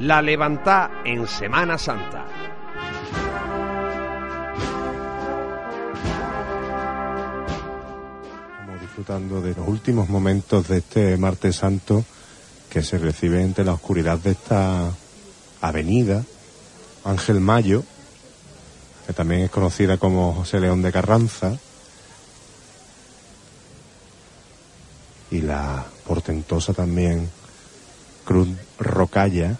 La levanta en Semana Santa. Estamos disfrutando de los últimos momentos de este martes santo que se recibe entre la oscuridad de esta avenida Ángel Mayo, que también es conocida como José León de Carranza, y la portentosa también Cruz Rocalla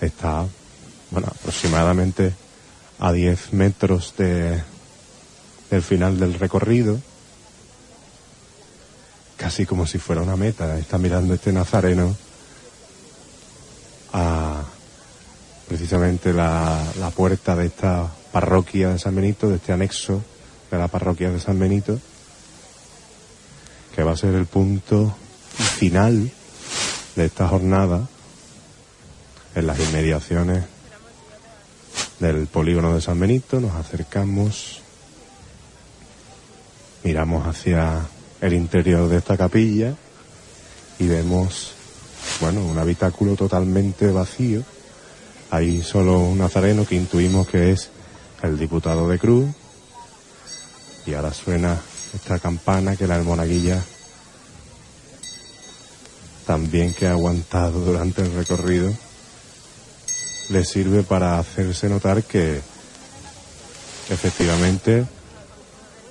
está, bueno, aproximadamente a 10 metros de, del final del recorrido, casi como si fuera una meta. Está mirando este nazareno a precisamente la, la puerta de esta parroquia de San Benito, de este anexo de la parroquia de San Benito, que va a ser el punto final de esta jornada en las inmediaciones del polígono de San Benito. Nos acercamos, miramos hacia el interior de esta capilla y vemos, bueno, un habitáculo totalmente vacío. Hay solo un nazareno que intuimos que es el diputado de Cruz. Y ahora suena esta campana que la monaguilla también que ha aguantado durante el recorrido le sirve para hacerse notar que efectivamente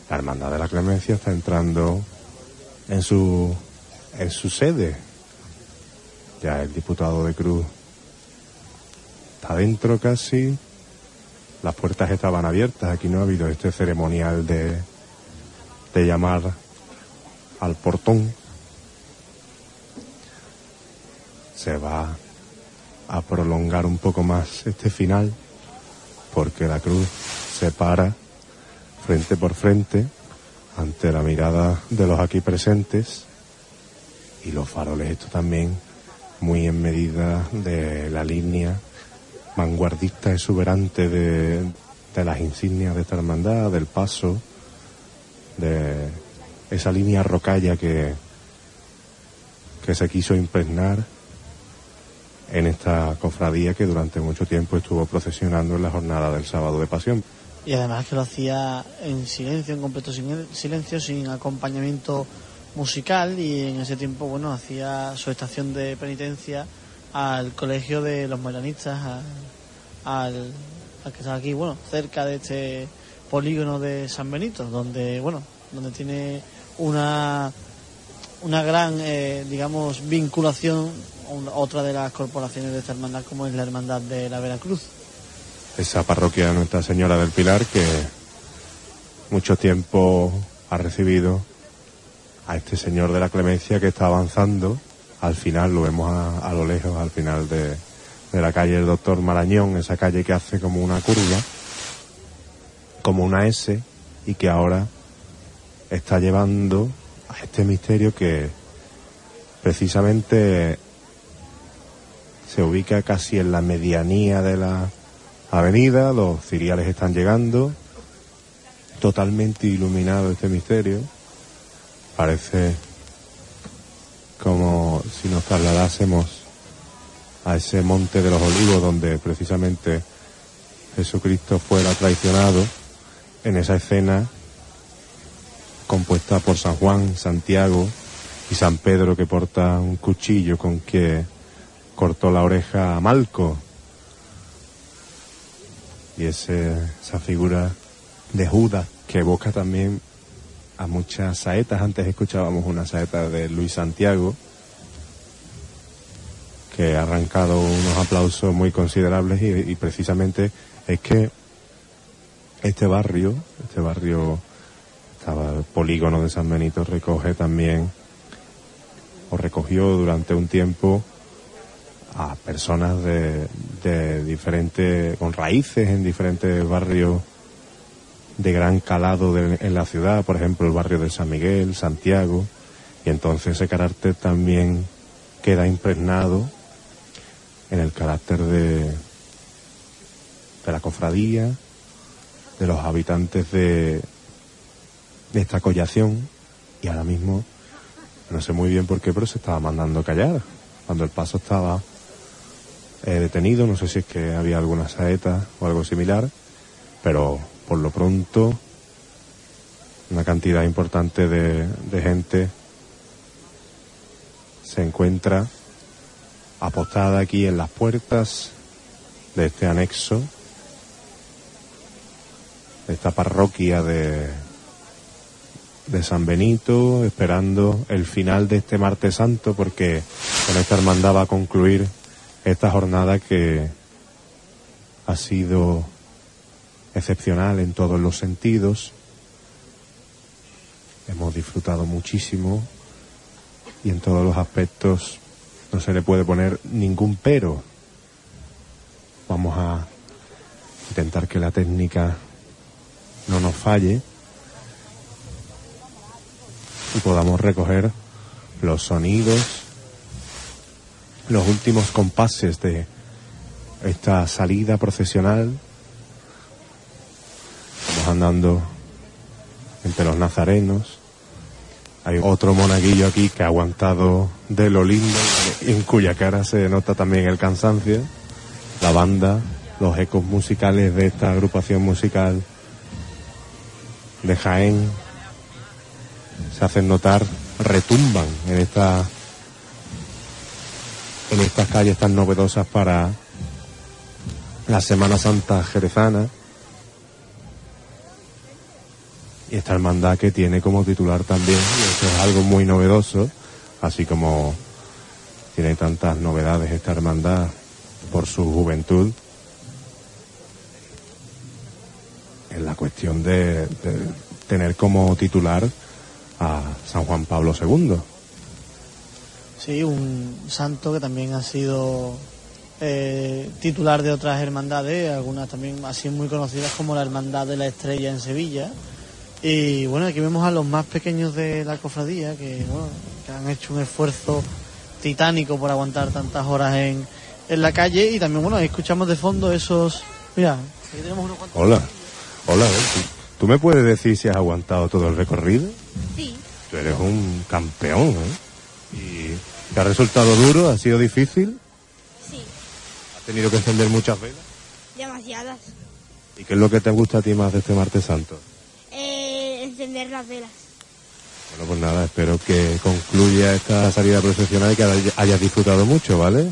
la Hermandad de la Clemencia está entrando en su en su sede. Ya el diputado de Cruz está dentro casi. Las puertas estaban abiertas. Aquí no ha habido este ceremonial de, de llamar al portón. Se va a prolongar un poco más este final porque la cruz se para frente por frente ante la mirada de los aquí presentes y los faroles esto también muy en medida de la línea vanguardista exuberante de, de las insignias de esta hermandad, del paso, de esa línea rocalla que, que se quiso impregnar en esta cofradía que durante mucho tiempo estuvo procesionando en la jornada del sábado de pasión. Y además que lo hacía en silencio, en completo silencio, sin acompañamiento musical y en ese tiempo, bueno, hacía su estación de penitencia al colegio de los melanistas, al, al que está aquí, bueno, cerca de este polígono de San Benito, donde, bueno, donde tiene una una gran, eh, digamos, vinculación otra de las corporaciones de esta hermandad como es la Hermandad de la Veracruz. Esa parroquia de Nuestra Señora del Pilar que mucho tiempo ha recibido a este Señor de la Clemencia que está avanzando. Al final lo vemos a, a lo lejos, al final de, de la calle del Doctor Marañón, esa calle que hace como una curva, como una S, y que ahora está llevando a este misterio que precisamente se ubica casi en la medianía de la avenida, los ciriales están llegando, totalmente iluminado este misterio, parece como si nos trasladásemos a ese monte de los olivos donde precisamente Jesucristo fuera traicionado en esa escena compuesta por San Juan, Santiago y San Pedro que porta un cuchillo con que cortó la oreja a Malco. Y ese, esa figura de Judas que evoca también a muchas saetas. Antes escuchábamos una saeta de Luis Santiago que ha arrancado unos aplausos muy considerables y, y precisamente es que este barrio, este barrio, estaba el polígono de San Benito, recoge también o recogió durante un tiempo a personas de, de diferentes, con raíces en diferentes barrios de gran calado de, en la ciudad, por ejemplo el barrio de San Miguel, Santiago, y entonces ese carácter también queda impregnado en el carácter de, de la cofradía, de los habitantes de, de esta collación, y ahora mismo no sé muy bien por qué, pero se estaba mandando callar, cuando el paso estaba eh, detenido, no sé si es que había alguna saeta o algo similar, pero por lo pronto una cantidad importante de, gente se encuentra apostada aquí en las puertas de este anexo, de esta parroquia de, de San Benito, esperando el final de este martes santo, porque con esta hermandad va a concluir esta jornada que ha sido excepcional en todos los sentidos. Hemos disfrutado muchísimo y en todos los aspectos no se le puede poner ningún pero. Vamos a intentar que la técnica no nos falle y podamos recoger los sonidos, los últimos compases de esta salida procesional. Vamos andando entre los nazarenos. Hay otro monaguillo aquí que ha aguantado de lo lindo, en cuya cara se nota también el cansancio. La banda, los ecos musicales de esta agrupación musical de Jaén se hacen notar, retumban en esta en estas calles tan novedosas para la Semana Santa jerezana y esta hermandad que tiene como titular también, y eso es algo muy novedoso, así como tiene tantas novedades esta hermandad por su juventud, en la cuestión de, de tener como titular a San Juan Pablo II. Sí, un santo que también ha sido eh, titular de otras hermandades, algunas también así muy conocidas como la Hermandad de la Estrella en Sevilla. Y bueno, aquí vemos a los más pequeños de la cofradía que, bueno, que han hecho un esfuerzo titánico por aguantar tantas horas en, en la calle. Y también, bueno, ahí escuchamos de fondo esos. Mira, aquí tenemos unos cuantos. Hola, hola, ¿tú, tú me puedes decir si has aguantado todo el recorrido? Sí, Tú eres un campeón, ¿eh? ¿Y te ha resultado duro? ¿Ha sido difícil? sí, ¿Has tenido que encender muchas velas? demasiadas. ¿Y qué es lo que te gusta a ti más de este martes santo? Eh, encender las velas. Bueno, pues nada, espero que concluya esta salida procesional y que hay- hayas disfrutado mucho, ¿vale?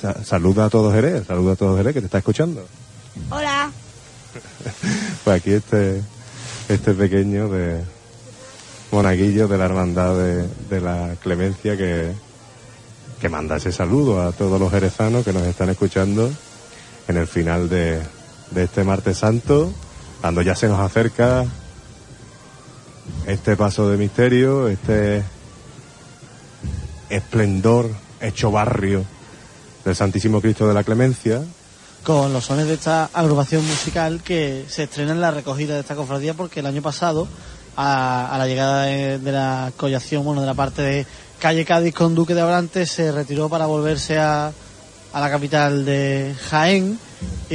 Sa- Saluda a todos Jerez, saluda a todos Jerez que te está escuchando. Hola. Pues aquí este, este pequeño de monaguillo de la hermandad de, de la clemencia que, que manda ese saludo a todos los jerezanos que nos están escuchando en el final de, de este martes santo, cuando ya se nos acerca este paso de misterio, este esplendor hecho barrio del Santísimo Cristo de la Clemencia, con los sones de esta agrupación musical que se estrena en la recogida de esta cofradía porque el año pasado a, la llegada de, de la collación, bueno, de la parte de calle Cádiz con Duque de Abrantes se retiró para volverse a, a la capital de Jaén y,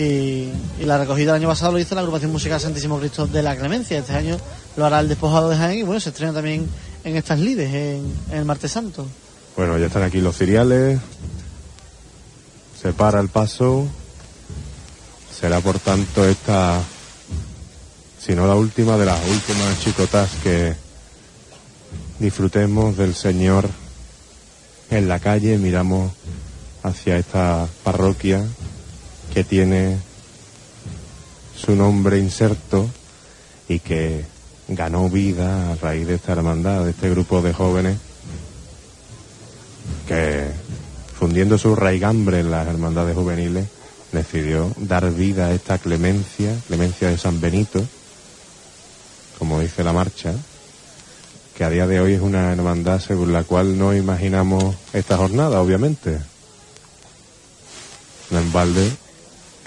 y la recogida el año pasado lo hizo la agrupación musical Santísimo Cristo de la Clemencia. Este año lo hará el despojado de Jaén y bueno, se estrena también en estas lides en, el martes santo. Bueno, ya están aquí los ciriales. Se para el paso. Será por tanto esta, si no la última, de las últimas chicotas que disfrutemos del Señor en la calle. Miramos hacia esta parroquia que tiene su nombre inserto y que ganó vida a raíz de esta hermandad, de este grupo de jóvenes que fundiendo su raigambre en las hermandades juveniles decidió dar vida a esta clemencia, clemencia de San Benito, como dice la marcha, que a día de hoy es una hermandad según la cual no imaginamos esta jornada, obviamente. En balde,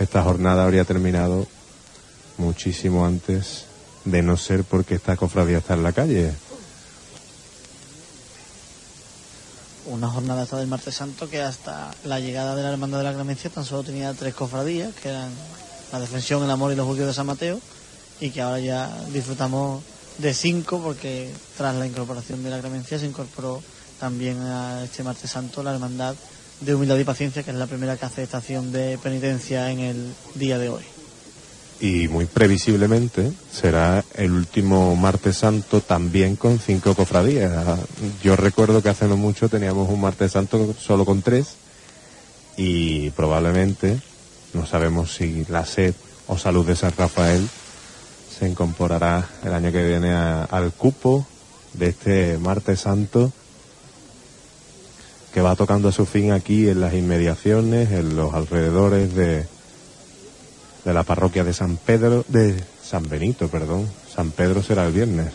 esta jornada habría terminado muchísimo antes de no ser porque esta cofradía está en la calle. una jornada esta del martes santo que hasta la llegada de la hermandad de la clemencia tan solo tenía tres cofradías que eran la defensión el amor y los judíos de San Mateo y que ahora ya disfrutamos de cinco porque tras la incorporación de la clemencia se incorporó también a este martes santo la hermandad de humildad y paciencia, que es la primera que hace esta acción de penitencia en el día de hoy. Y muy previsiblemente será el último martes santo también con cinco cofradías. Yo recuerdo que hace no mucho teníamos un martes santo solo con tres y probablemente, no sabemos si la sed o salud de San Rafael se incorporará el año que viene al cupo de este martes santo que va tocando a su fin aquí en las inmediaciones, en los alrededores de, de la parroquia de San Pedro, de San Benito, perdón. San Pedro será el viernes.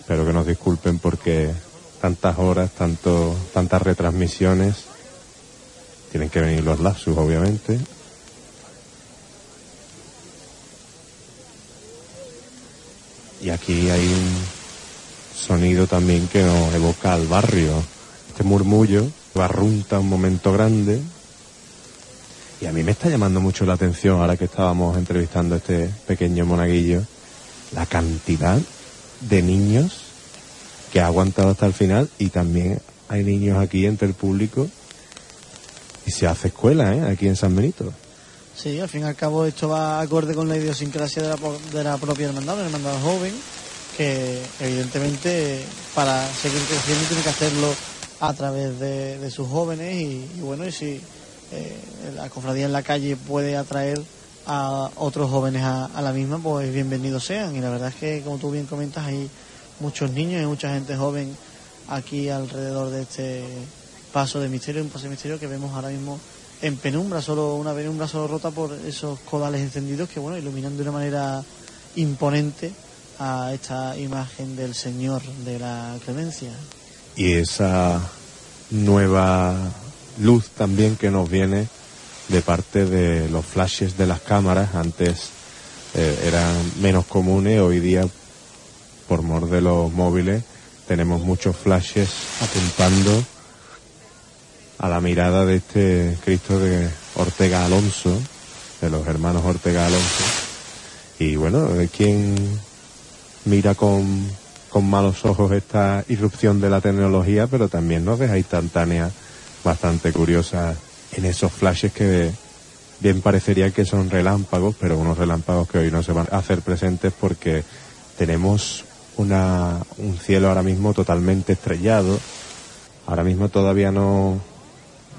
Espero que nos disculpen porque tantas horas, tanto, tantas retransmisiones. Tienen que venir los lapsus, obviamente. Y aquí hay un sonido también que nos evoca al barrio. Este murmullo barrunta un momento grande. Y a mí me está llamando mucho la atención, ahora que estábamos entrevistando a este pequeño monaguillo, la cantidad de niños que ha aguantado hasta el final y también hay niños aquí entre el público y se hace escuela ¿eh? aquí en San Benito. Sí, al fin y al cabo esto va acorde con la idiosincrasia de la, de la propia hermandad, una hermandad joven, que evidentemente para seguir creciendo tiene que hacerlo a través de, de sus jóvenes y, y bueno, y si eh, la cofradía en la calle puede atraer a otros jóvenes a, a la misma, pues bienvenidos sean. Y la verdad es que, como tú bien comentas, hay muchos niños y mucha gente joven aquí alrededor de este paso de misterio, un paso de misterio que vemos ahora mismo en penumbra, solo una penumbra solo rota por esos codales encendidos que bueno, iluminan de una manera imponente a esta imagen del Señor de la Clemencia. y esa nueva luz también que nos viene de parte de los flashes de las cámaras. Antes eh, eran menos comunes, hoy día por mor de los móviles tenemos muchos flashes apuntando a la mirada de este Cristo de Ortega Alonso, de los hermanos Ortega Alonso. Y bueno, quien mira con, con malos ojos esta irrupción de la tecnología, pero también nos deja instantánea bastante curiosa en esos flashes que bien parecería que son relámpagos, pero unos relámpagos que hoy no se van a hacer presentes porque tenemos una, un cielo ahora mismo totalmente estrellado. Ahora mismo todavía no,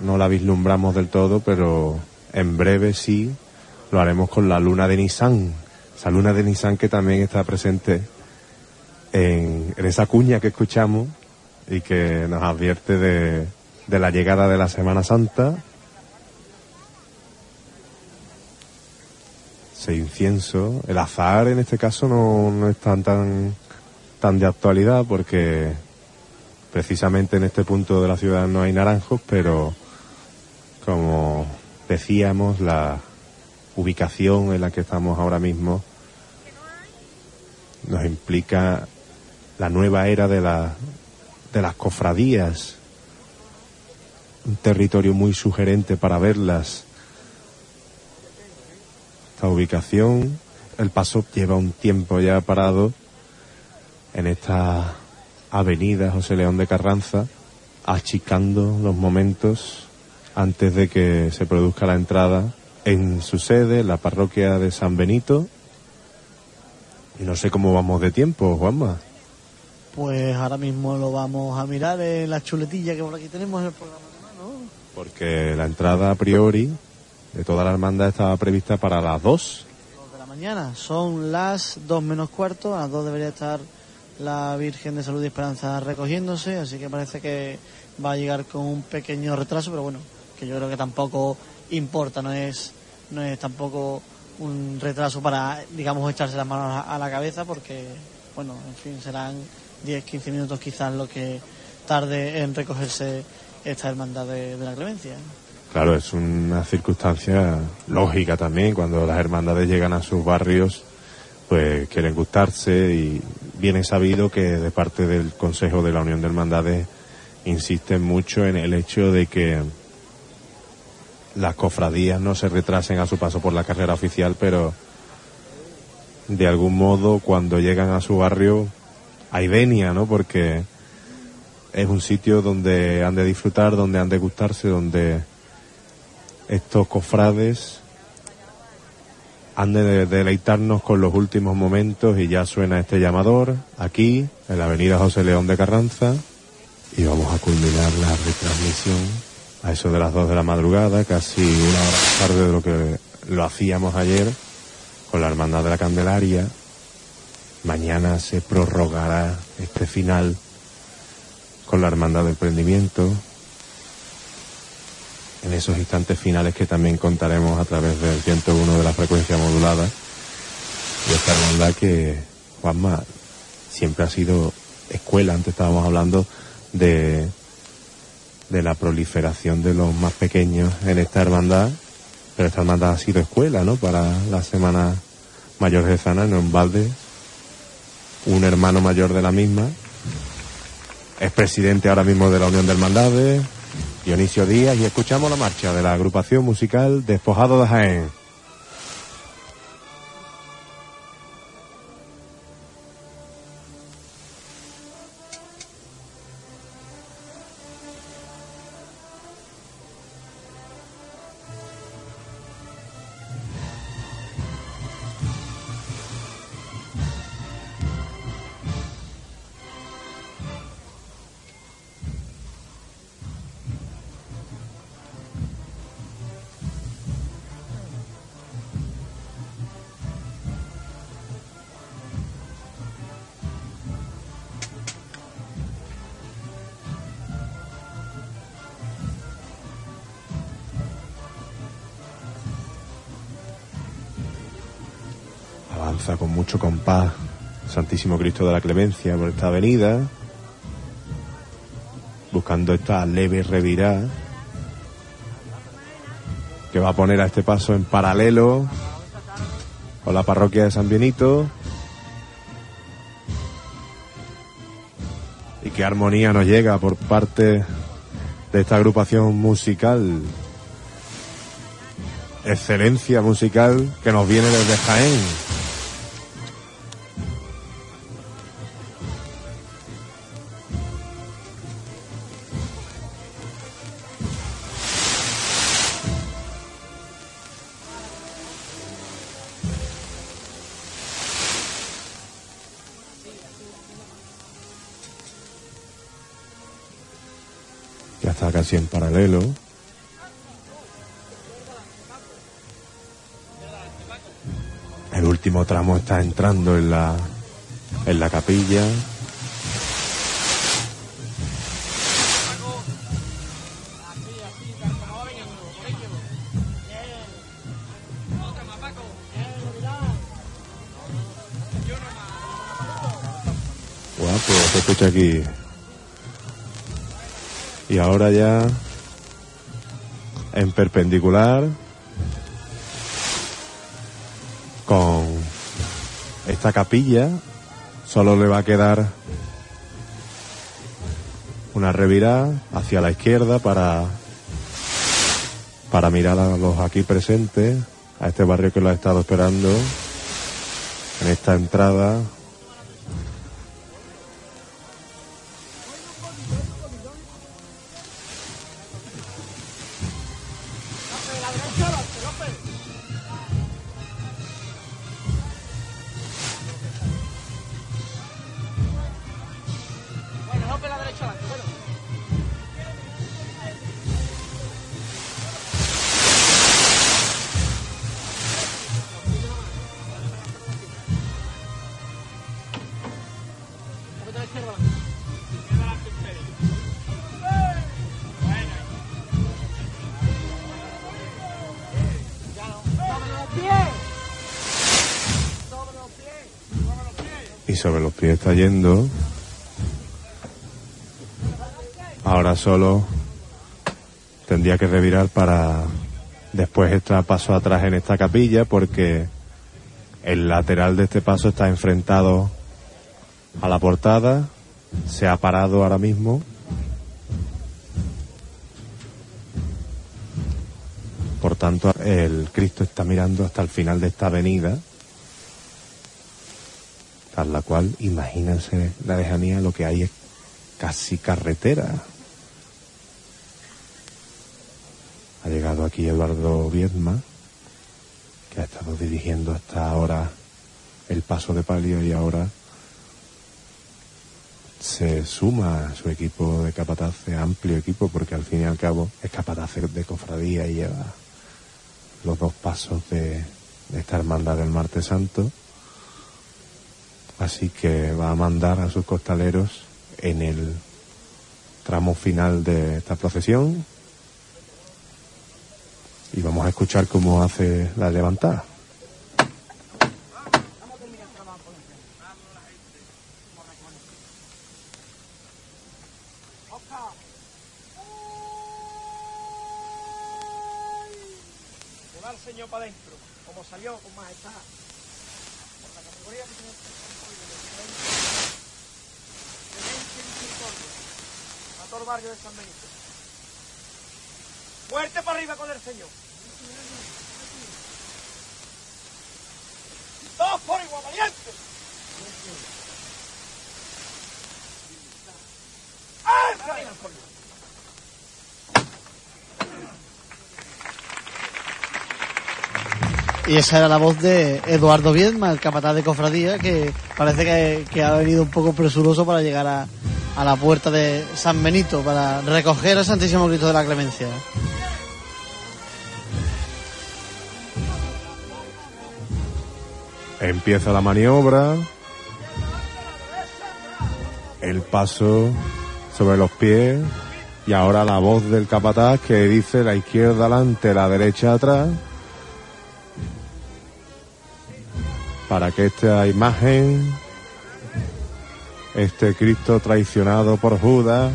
no la vislumbramos del todo, pero en breve sí lo haremos con la luna de Nissan. Esa luna de Nissan que también está presente en, esa cuña que escuchamos y que nos advierte de, de la llegada de la Semana Santa. Ese incienso, el azar en este caso no, no es tan, tan, tan de actualidad porque precisamente en este punto de la ciudad no hay naranjos, pero como decíamos, la ubicación en la que estamos ahora mismo nos implica la nueva era de, la, de las cofradías, un territorio muy sugerente para verlas. Esta ubicación, el paso lleva un tiempo ya parado en esta avenida José León de Carranza, achicando los momentos antes de que se produzca la entrada en su sede, la parroquia de San Benito. Y no sé cómo vamos de tiempo, Juanma. Pues ahora mismo lo vamos a mirar en la chuletilla que por aquí tenemos en el programa mano. Porque la entrada a priori de toda la hermandad estaba prevista para las dos. Dos de la mañana. Son las dos menos cuarto. A las dos debería estar la Virgen de Salud y Esperanza recogiéndose. Así que parece que va a llegar con un pequeño retraso. Pero bueno, que yo creo que tampoco importa. No es, no es tampoco un retraso para, digamos, echarse las manos a, la cabeza. Porque, bueno, en fin, serán 10, 15 minutos quizás lo que tarde en recogerse esta hermandad de, de la clemencia. Claro, es una circunstancia lógica también cuando las hermandades llegan a sus barrios, pues quieren gustarse y viene sabido que de parte del Consejo de la Unión de Hermandades insisten mucho en el hecho de que las cofradías no se retrasen a su paso por la carrera oficial, pero de algún modo cuando llegan a su barrio hay venia, ¿no? Porque es un sitio donde han de disfrutar, donde han de gustarse, donde estos cofrades han de deleitarnos con los últimos momentos y ya suena este llamador aquí en la avenida José León de Carranza y vamos a culminar la retransmisión a eso de las dos de la madrugada, casi una hora más tarde de lo que lo hacíamos ayer con la Hermandad de la Candelaria. Mañana se prorrogará este final con la Hermandad del Prendimiento. En esos instantes finales que también contaremos a través del 101 de la frecuencia modulada. Y esta hermandad que, Juanma, siempre ha sido escuela. Antes estábamos hablando de, de la proliferación de los más pequeños en esta hermandad. Pero esta hermandad ha sido escuela, ¿no? Para la Semana Mayor de Zana, no en balde. Un hermano mayor de la misma es presidente ahora mismo de la Unión de Hermandades, Dionisio Díaz, y escuchamos la marcha de la agrupación musical Despojado de Jaén. Con mucho compás Santísimo Cristo de la Clemencia por esta avenida, buscando esta leve revirada que va a poner a este paso en paralelo con la parroquia de San Benito. Y qué armonía nos llega por parte de esta agrupación musical. Excelencia musical que nos viene desde Jaén. En paralelo. El último tramo está entrando en la en la capilla. Guapo, se escucha aquí. Y ahora ya en perpendicular con esta capilla solo le va a quedar una revirada hacia la izquierda para para mirar a los aquí presentes a este barrio que lo ha estado esperando en esta entrada y sobre los pies está yendo. Ahora solo tendría que revirar para después estar paso atrás en esta capilla porque el lateral de este paso está enfrentado a la portada. Se ha parado ahora mismo. Por tanto, el Cristo está mirando hasta el final de esta avenida la cual imagínense la lejanía lo que hay es casi carretera. Ha llegado aquí Eduardo Viedma, que ha estado dirigiendo hasta ahora el paso de palio y ahora se suma a su equipo de capataces, amplio equipo, porque al fin y al cabo es capataz de cofradía y lleva los dos pasos de, de esta hermandad del Martes Santo. Así que va a mandar a sus costaleros en el tramo final de esta procesión y vamos a escuchar cómo hace la levantada. Señor para como salió con majestad. Por la categoría que tiene Clemencia y misericordia. A todo el de San Benito. Fuerte para arriba con el Señor. Todos por igual, valientes. ¡Alza! Y esa era la voz de Eduardo Viedma, el capataz de cofradía, que parece que ha venido un poco presuroso para llegar a, a la puerta de San Benito, para recoger al Santísimo Cristo de la Clemencia. Empieza la maniobra. El paso sobre los pies. Y ahora la voz del capataz que dice la izquierda adelante, la derecha atrás. Para que esta imagen, este Cristo traicionado por Judas,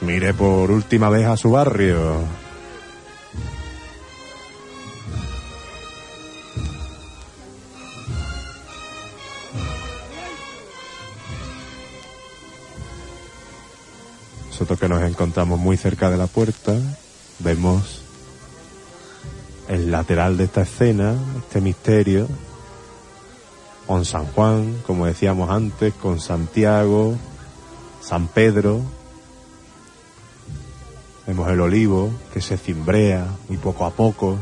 mire por última vez a su barrio. Nosotros que nos encontramos muy cerca de la puerta, vemos el lateral de esta escena, este misterio, con San Juan, como decíamos antes, con Santiago, San Pedro, vemos el olivo que se cimbrea muy poco a poco.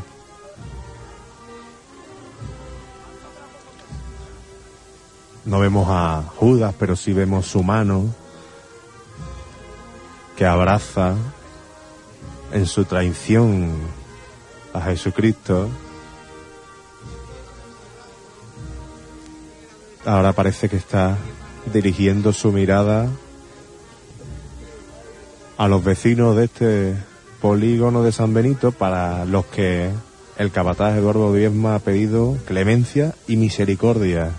No vemos a Judas, pero sí vemos su mano que abraza en su traición a Jesucristo. Ahora parece que está dirigiendo su mirada a los vecinos de este polígono de San Benito para los que el capataz Eduardo Diezma ha pedido clemencia y misericordia.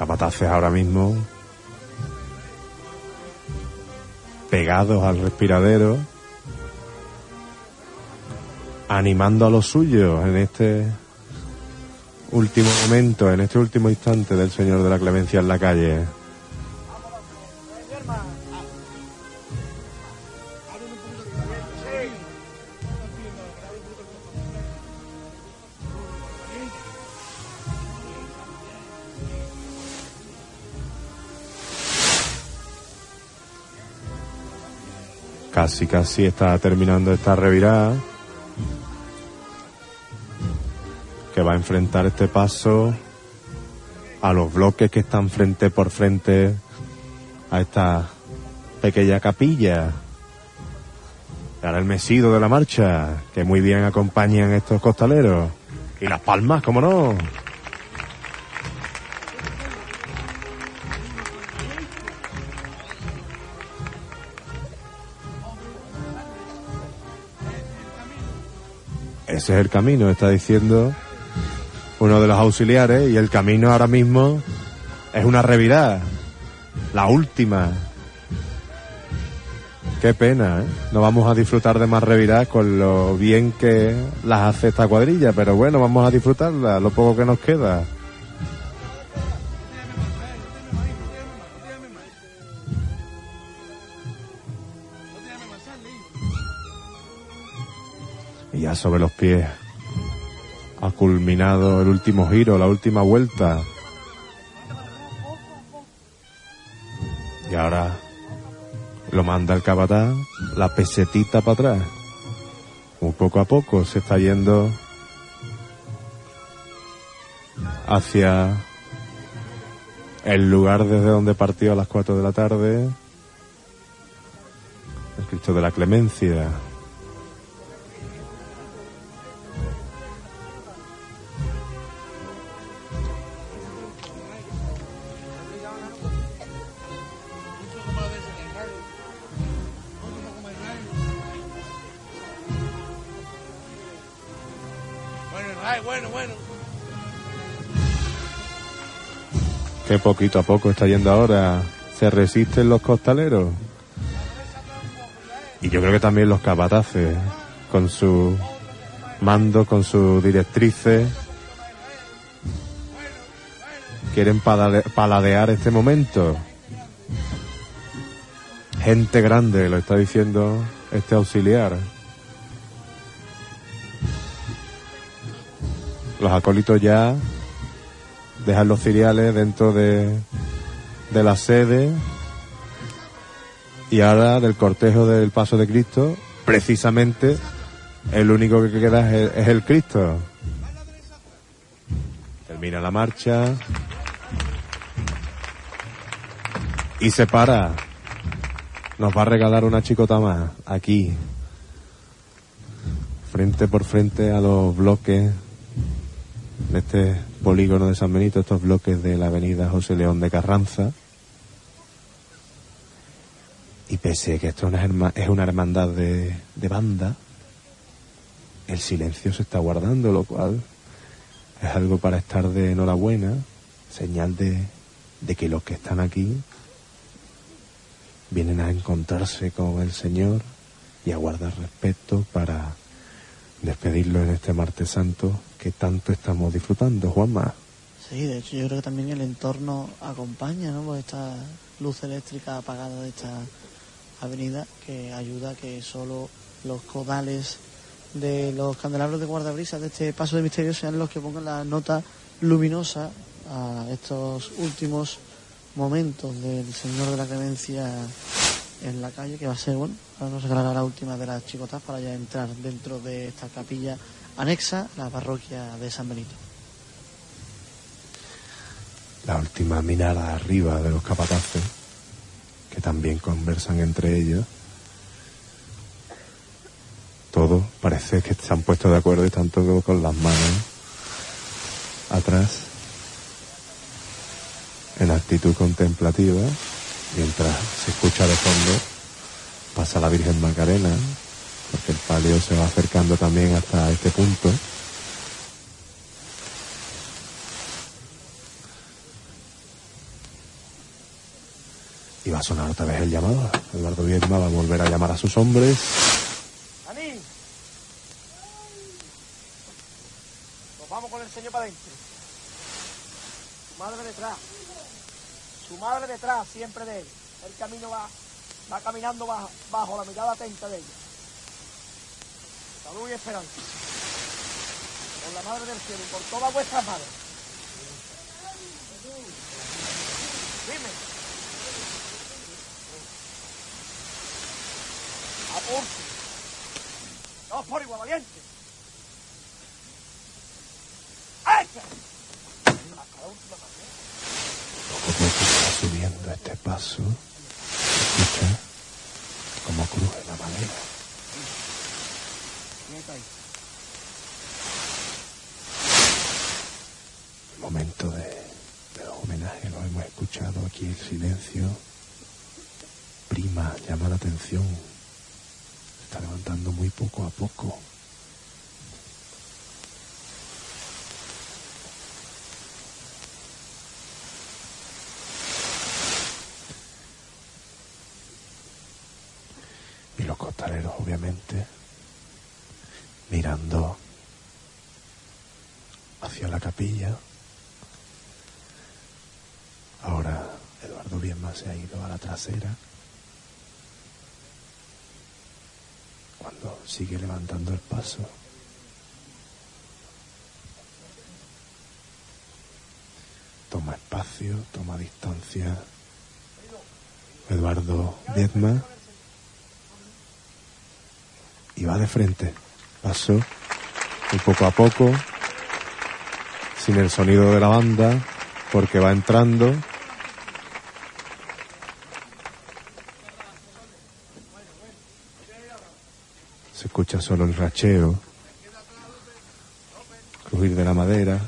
capataces ahora mismo pegados al respiradero, animando a los suyos en este último momento, en este último instante del Señor de la Clemencia en la calle. Casi, casi está terminando esta revirada. Que va a enfrentar este paso a los bloques que están frente por frente a esta pequeña capilla. Ahora el mesido de la marcha, que muy bien acompañan estos costaleros. Y las palmas, como no. Ese es el camino, está diciendo uno de los auxiliares, y el camino ahora mismo es una revirada, la última. Qué pena, ¿eh? No vamos a disfrutar de más reviradas con lo bien que las hace esta cuadrilla, pero bueno, vamos a disfrutarla, lo poco que nos queda. Sobre los pies ha culminado el último giro, la última vuelta. Y ahora lo manda el capataz, la pesetita para atrás. Muy poco a poco se está yendo hacia el lugar desde donde partió a las 4 de la tarde. El Cristo de la Clemencia. Que poquito a poco está yendo ahora. Se resisten los costaleros. Y yo creo que también los capataces, con su mando, con sus directrices, quieren palade- paladear este momento. Gente grande, lo está diciendo este auxiliar. Los acólitos ya dejan los cereales dentro de, de la sede y ahora del cortejo del paso de Cristo, precisamente el único que queda es el, es el Cristo. Termina la marcha y se para. Nos va a regalar una chicota más aquí, frente por frente a los bloques de este polígono de San Benito, estos bloques de la avenida José León de Carranza. Y pese a que esto es una, hermandad de, de banda, el silencio se está guardando, lo cual es algo para estar de enhorabuena, señal de, de que los que están aquí vienen a encontrarse con el Señor y a guardar respeto para despedirlo en este martes santo que tanto estamos disfrutando, Juanma. Sí, de hecho yo creo que también el entorno acompaña, ¿no? Pues esta luz eléctrica apagada de esta avenida que ayuda a que solo los codales de los candelabros de guardabrisas de este paso de misterio sean los que pongan la nota luminosa a estos últimos momentos del Señor de la Clemencia en la calle, que va a ser, bueno, ahora nos regalará la última de las chicotas para ya entrar dentro de esta capilla anexa la parroquia de San Benito. La última mirada arriba de los capataces, que también conversan entre ellos. Todos parece que se han puesto de acuerdo y todos con las manos atrás, en actitud contemplativa, mientras se escucha de fondo, pasa la Virgen Macarena, porque el palio se va acercando también hasta este punto. Y va a sonar otra vez el llamado. Eduardo Viedma va a volver a llamar a sus hombres. ¡Aní! Nos vamos con el señor para adentro. Su madre detrás. Su madre detrás, siempre de él. El camino va, va caminando bajo, bajo la mirada atenta de ella. Salud y esperanza. Por la madre del cielo y por todas vuestras madres. Dime. Apurte. Todos por igual, valiente. ¡Echa! Hasta la última mano. Poco a poco está subiendo este paso. Escucha cómo cruje la madera. Momento de, de los homenajes lo hemos escuchado aquí en silencio. Prima, llama la atención. Se está levantando muy poco a poco. Cuando sigue levantando el paso. Toma espacio, toma distancia. Eduardo Diezma. Y va de frente. Paso. Y poco a poco. Sin el sonido de la banda. Porque va entrando escucha solo el racheo. Crujir de la madera.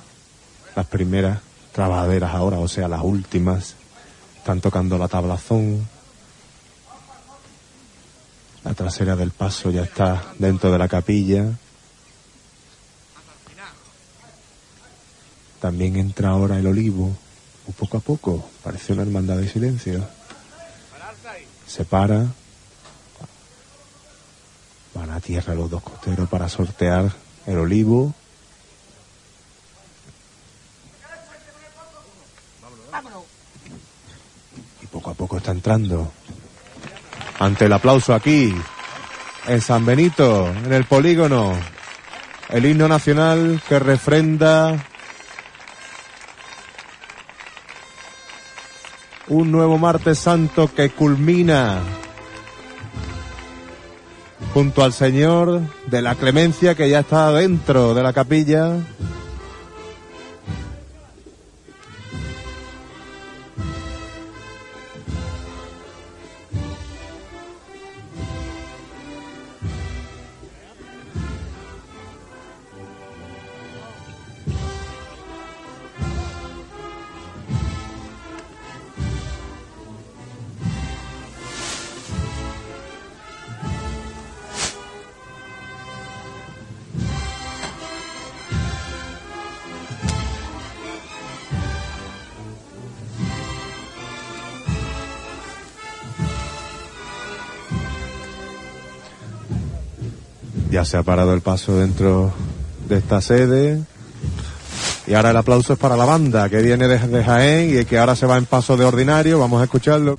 Las primeras trabajaderas ahora, o sea, las últimas. Están tocando la tablazón. La trasera del paso ya está dentro de la capilla. También entra ahora el olivo, muy poco a poco, parece una hermandad de silencio. Se para. Van a tierra los dos costeros para sortear el olivo. Y poco a poco está entrando. Ante el aplauso aquí, en San Benito, en el polígono, el himno nacional que refrenda un nuevo martes santo que culmina junto al Señor de la clemencia que ya está dentro de la capilla. Se ha parado el paso dentro de esta sede. Y ahora el aplauso es para la banda que viene desde Jaén y que ahora se va en paso de ordinario. Vamos a escucharlo.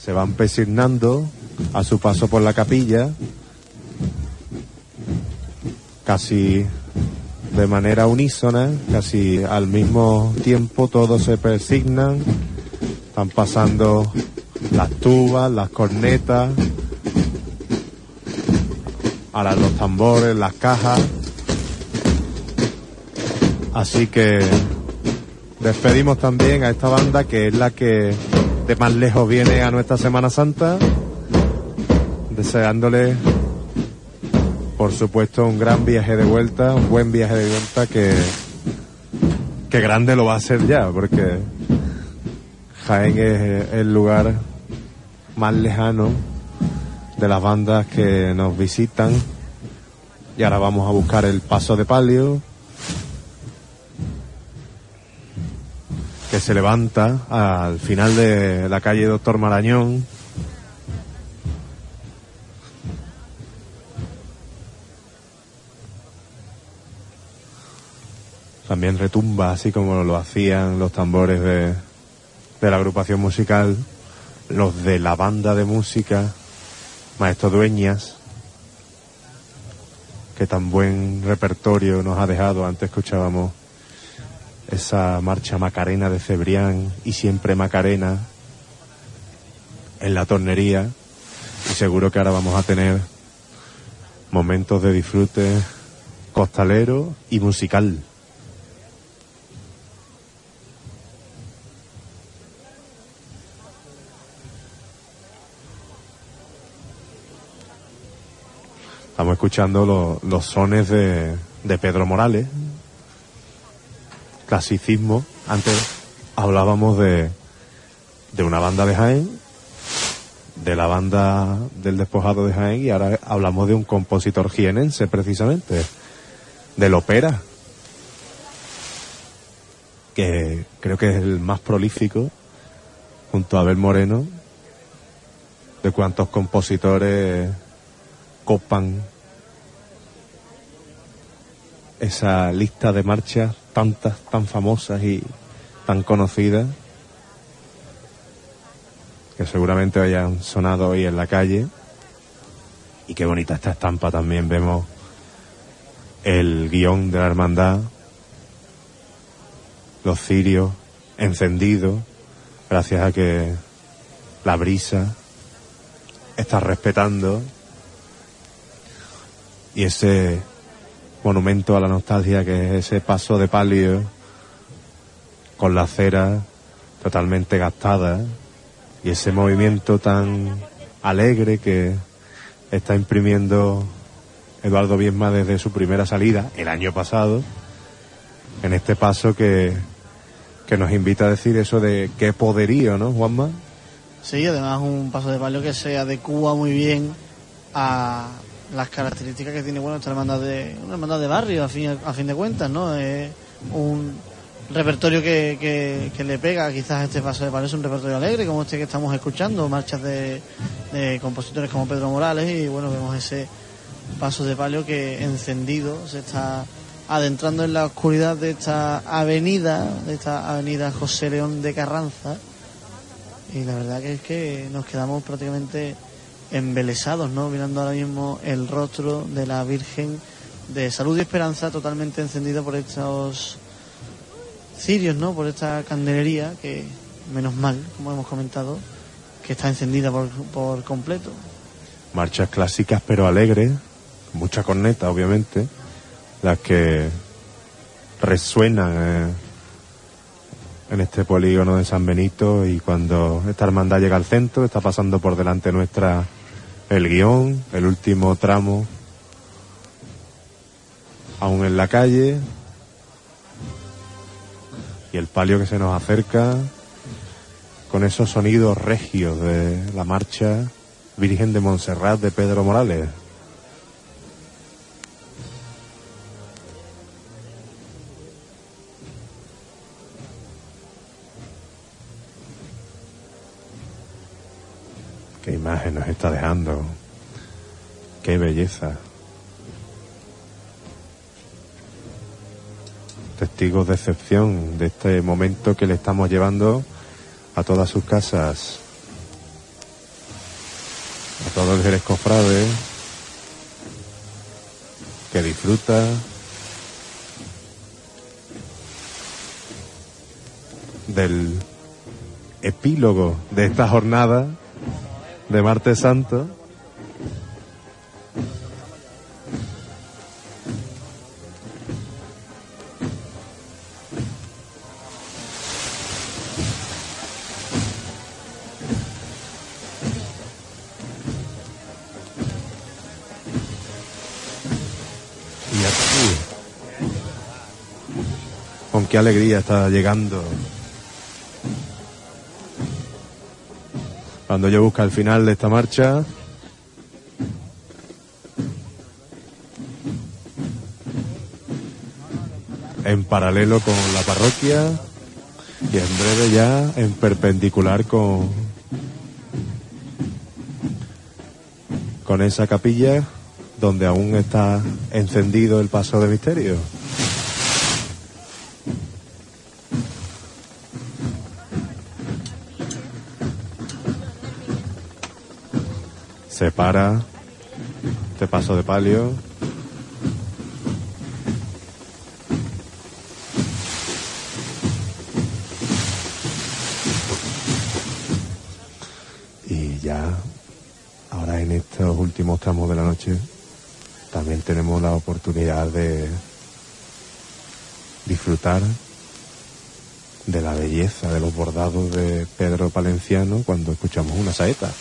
Se van pesignando a su paso por la capilla. Casi de manera unísona, casi al mismo tiempo todos se persignan. Están pasando las tubas, las cornetas, ahora los tambores, las cajas. Así que despedimos también a esta banda que es la que de más lejos viene a nuestra Semana Santa, deseándole por supuesto un gran viaje de vuelta, un buen viaje de vuelta que, que grande lo va a ser ya, porque Jaén es el lugar más lejano de las bandas que nos visitan. Y ahora vamos a buscar el paso de palio. Que se levanta al final de la calle Doctor Marañón. También retumba así como lo hacían los tambores de, de la agrupación musical, los de la banda de música Maestro Dueñas, que tan buen repertorio nos ha dejado. Antes escuchábamos esa marcha Macarena de Cebrián y siempre Macarena en la tornería. Y seguro que ahora vamos a tener momentos de disfrute costalero y musical. Estamos escuchando lo- los sones de, de Pedro Morales, clasicismo. Antes hablábamos de, de una banda de Jaén, de la banda del despojado de Jaén, y ahora hablamos de un compositor jienense, precisamente, del ópera, que creo que es el más prolífico, junto a Abel Moreno, de cuantos compositores copan esa lista de marchas tantas, tan famosas y tan conocidas que seguramente hayan sonado hoy en la calle. Y qué bonita esta estampa también. Vemos el guion de la hermandad los cirios encendidos, gracias a que la brisa está respetando y ese monumento a la nostalgia que es ese paso de palio con la cera totalmente gastada y ese movimiento tan alegre que está imprimiendo Eduardo Viesma desde su primera salida el año pasado en este paso que, que nos invita a decir eso de qué poderío, ¿no, Juanma? Sí, además un paso de palio que se adecua muy bien a las características que tiene bueno esta hermandad de una hermandad de barrio a fin a fin de cuentas, ¿no? Es un repertorio que, que, le pega quizás este paso de es un repertorio alegre como este que estamos escuchando, marchas de, de compositores como Pedro Morales y bueno vemos ese paso de palio que encendido se está adentrando en la oscuridad de esta avenida, de esta avenida José León de Carranza y la verdad que es que nos quedamos prácticamente embelesados, ¿no? Mirando ahora mismo el rostro de la Virgen de Salud y Esperanza totalmente encendido por estos cirios, ¿no? Por esta candelería que, menos mal, como hemos comentado, que está encendida por, por completo. Marchas clásicas pero alegres, mucha corneta obviamente, las que resuenan eh, en este polígono de San Benito y cuando esta hermandad llega al centro está pasando por delante nuestra el guion, el último tramo aún en la calle y el palio que se nos acerca con esos sonidos regios de la marcha Virgen de Montserrat de Pedro Morales. Qué imagen nos está dejando. Qué belleza. Testigos de excepción de este momento que le estamos llevando a todas sus casas. A todos los Jerez Cofrade que disfruta del epílogo de esta jornada de Martes Santo. Y aquí, con qué alegría está llegando Cuando yo busca el final de esta marcha. En paralelo con la parroquia y en breve ya en perpendicular con con esa capilla donde aún está encendido el paso de misterio. Para este paso de palio y ya ahora en estos últimos tramos de la noche también tenemos la oportunidad de disfrutar de la belleza de los bordados de Pedro Palenciano cuando escuchamos una saeta.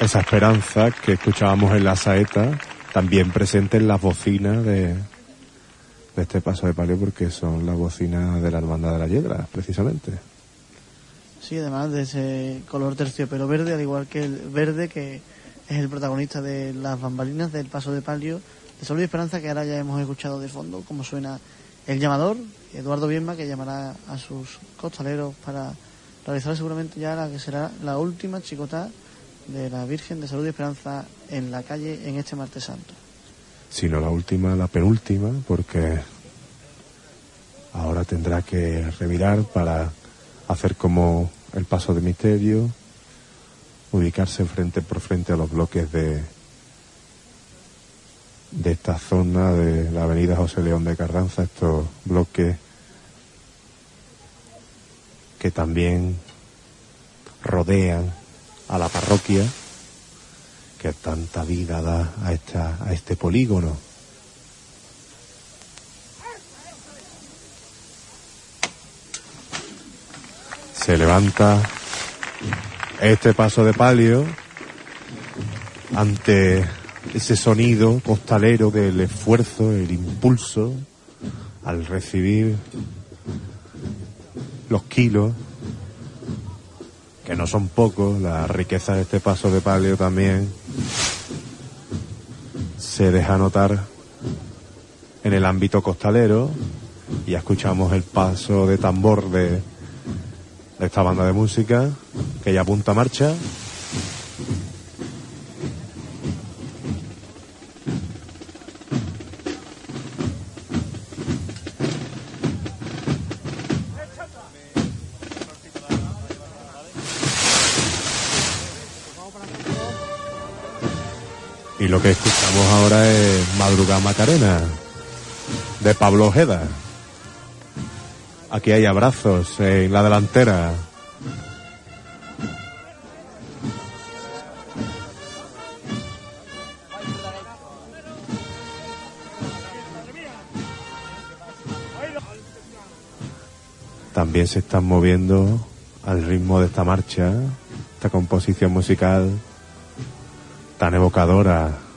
Esa esperanza que escuchábamos en la saeta, también presente en las bocinas de, de este paso de palio, porque son las bocinas de la Hermandad de la Yedra, precisamente. Sí, además de ese color terciopelo verde, al igual que el verde que es el protagonista de las bambalinas del paso de palio de Salud y Esperanza, que ahora ya hemos escuchado de fondo cómo suena el llamador, Eduardo Bienma, que llamará a sus costaleros para realizar seguramente ya la que será la última chicota de la Virgen de Salud y Esperanza en la calle en este martes santo. Si no la última, la penúltima, porque ahora tendrá que revirar para hacer como el paso de misterio, ubicarse frente por frente a los bloques de, de esta zona de la avenida José León de Carranza, estos bloques que también rodean a la parroquia que tanta vida da a, esta, a este polígono. Se levanta este paso de palio ante ese sonido costalero del esfuerzo, el impulso al recibir los kilos, que no son pocos, la riqueza de este paso de palio también se deja notar en el ámbito costalero. Ya escuchamos el paso de tambor de, de esta banda de música que ya apunta marcha. Lo que escuchamos ahora es Madrugada Macarena, de Pablo Ojeda. Aquí hay abrazos en la delantera. También se están moviendo al ritmo de esta marcha, esta composición musical tan evocadora.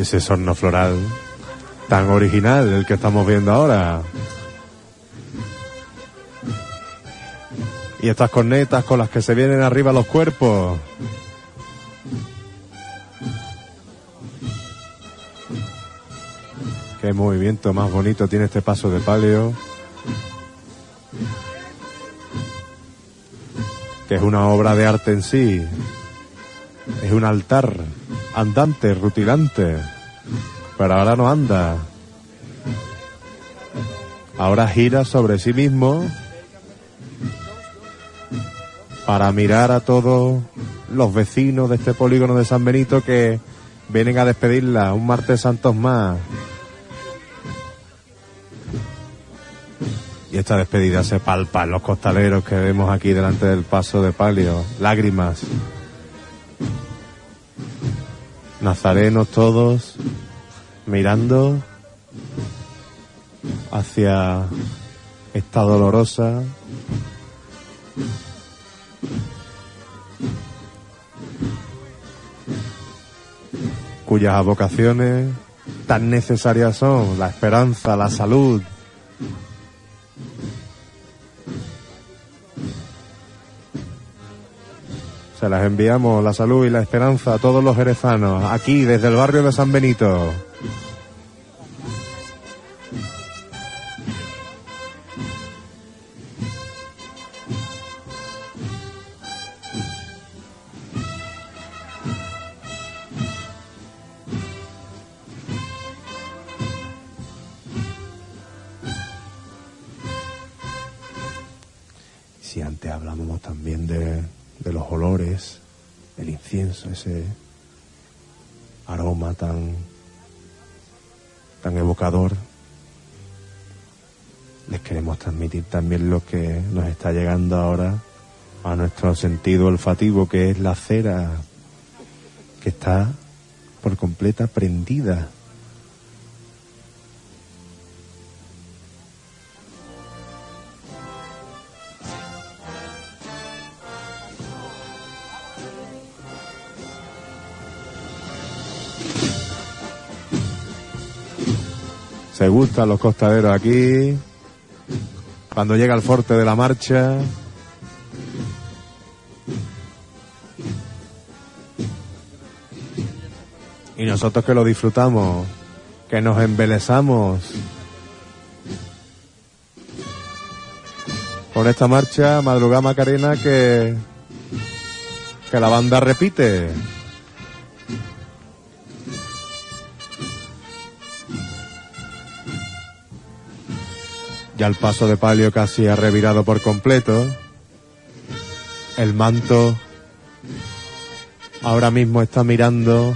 Ese sorno floral tan original, el que estamos viendo ahora. Y estas cornetas con las que se vienen arriba los cuerpos. Qué movimiento más bonito tiene este paso de palio. que es una obra de arte en sí. Es un altar andante, rutilante, pero ahora no anda. Ahora gira sobre sí mismo para mirar a todos los vecinos de este polígono de San Benito que vienen a despedirla un martes santos más. Y esta despedida se palpa en los costaleros que vemos aquí delante del paso de palio. Lágrimas. Nazarenos todos mirando hacia esta dolorosa cuyas vocaciones tan necesarias son la esperanza, la salud, Se las enviamos la salud y la esperanza a todos los jerezanos, aquí desde el barrio de San Benito. De, los olores, el incienso, ese aroma tan, tan evocador, les queremos transmitir también lo que nos está llegando ahora a nuestro sentido olfativo, que es la cera, que está por completa prendida. Se gustan los costaderos aquí. Cuando llega el forte de la marcha. Y nosotros que lo disfrutamos, que nos embelezamos con esta marcha Madrugada Macarena que, que la banda repite. Ya el paso de palio casi ha revirado por completo. El manto ahora mismo está mirando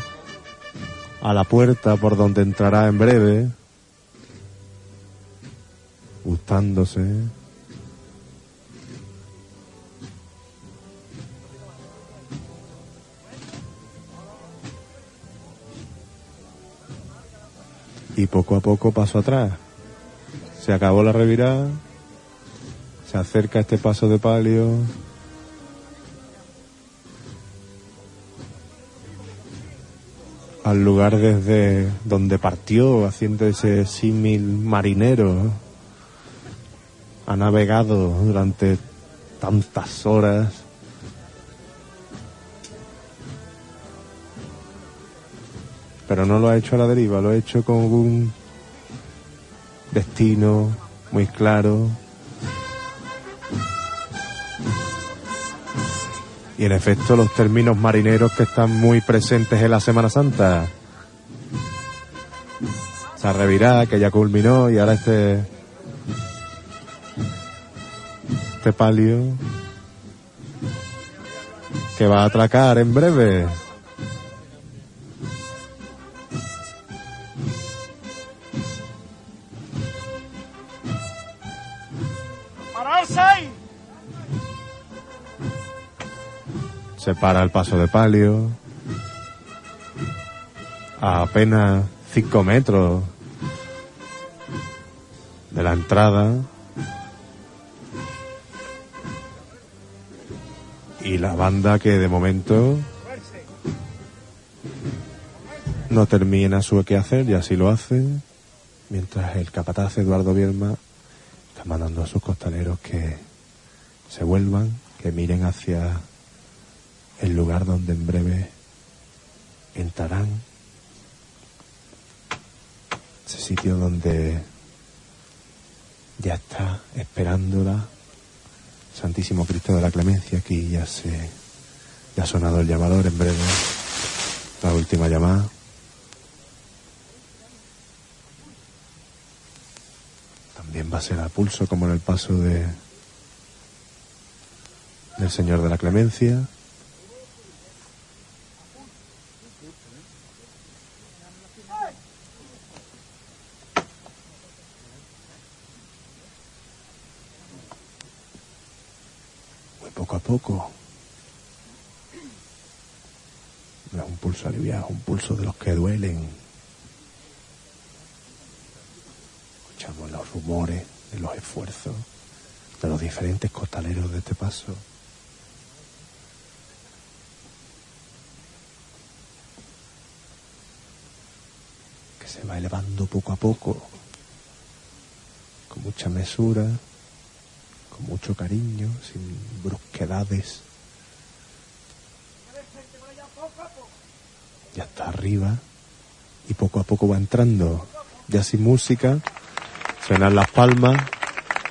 a la puerta por donde entrará en breve, gustándose. Y poco a poco paso atrás. Se acabó la revirada. Se acerca este paso de palio. Al lugar desde donde partió, haciendo ese símil marinero. Ha navegado durante tantas horas. Pero no lo ha hecho a la deriva, lo ha hecho con un destino muy claro. Y en efecto los términos marineros que están muy presentes en la Semana Santa. Esa revirada que ya culminó y ahora este este palio que va a atracar en breve. Se para el paso de palio. A apenas 5 metros de la entrada. Y la banda que de momento no termina su quehacer y así lo hace. Mientras el capataz Eduardo Bierma está mandando a sus costaleros que se vuelvan, que miren hacia el lugar donde en breve entrarán. Ese sitio donde ya está esperándola Santísimo Cristo de la Clemencia. Aquí ya se ha sonado el llamador en breve. La última llamada. También va a ser a pulso como en el paso de del Señor de la Clemencia. Muy poco es un pulso aliviado, es un pulso de los que duelen. Escuchamos los rumores de los esfuerzos de los diferentes costaleros de este paso. Que se va elevando poco a poco, con mucha mesura, mucho cariño, sin brusquedades. Ya está arriba y poco a poco va entrando, ya sin música, suenan las palmas,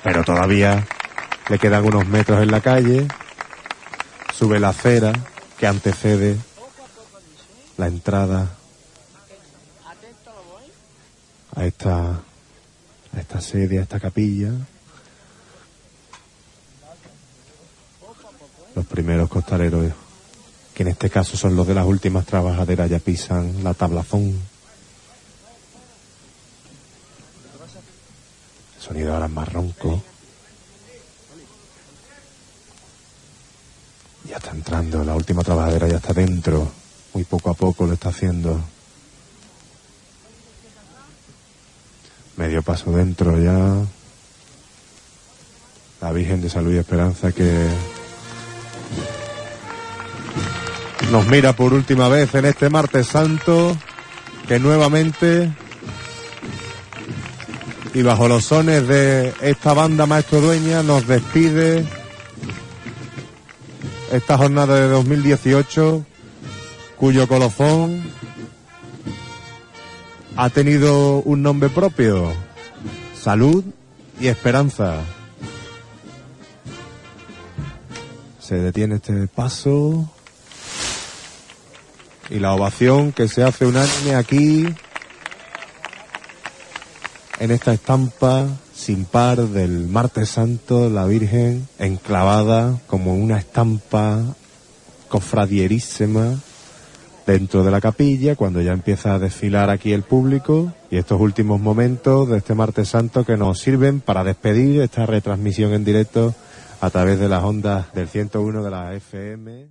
pero todavía le quedan unos metros en la calle, sube la acera que antecede la entrada a esta, a esta sede, a esta capilla. Primeros costaleros, que en este caso son los de las últimas trabajaderas, ya pisan la tablazón. El sonido ahora es más ronco. Ya está entrando, la última trabajadera ya está dentro. Muy poco a poco lo está haciendo. Medio paso dentro ya. La Virgen de Salud y Esperanza que nos mira por última vez en este martes santo, que nuevamente Y bajo los sones de esta banda Maestro Dueña nos despide esta jornada de 2018 cuyo colofón ha tenido un nombre propio, salud y esperanza. Se detiene este paso y la ovación que se hace unánime aquí en esta estampa sin par del martes santo, la Virgen enclavada como una estampa cofradierísima dentro de la capilla, cuando ya empieza a desfilar aquí el público y estos últimos momentos de este martes santo que nos sirven para despedir esta retransmisión en directo a través de las ondas del 101 de la FM.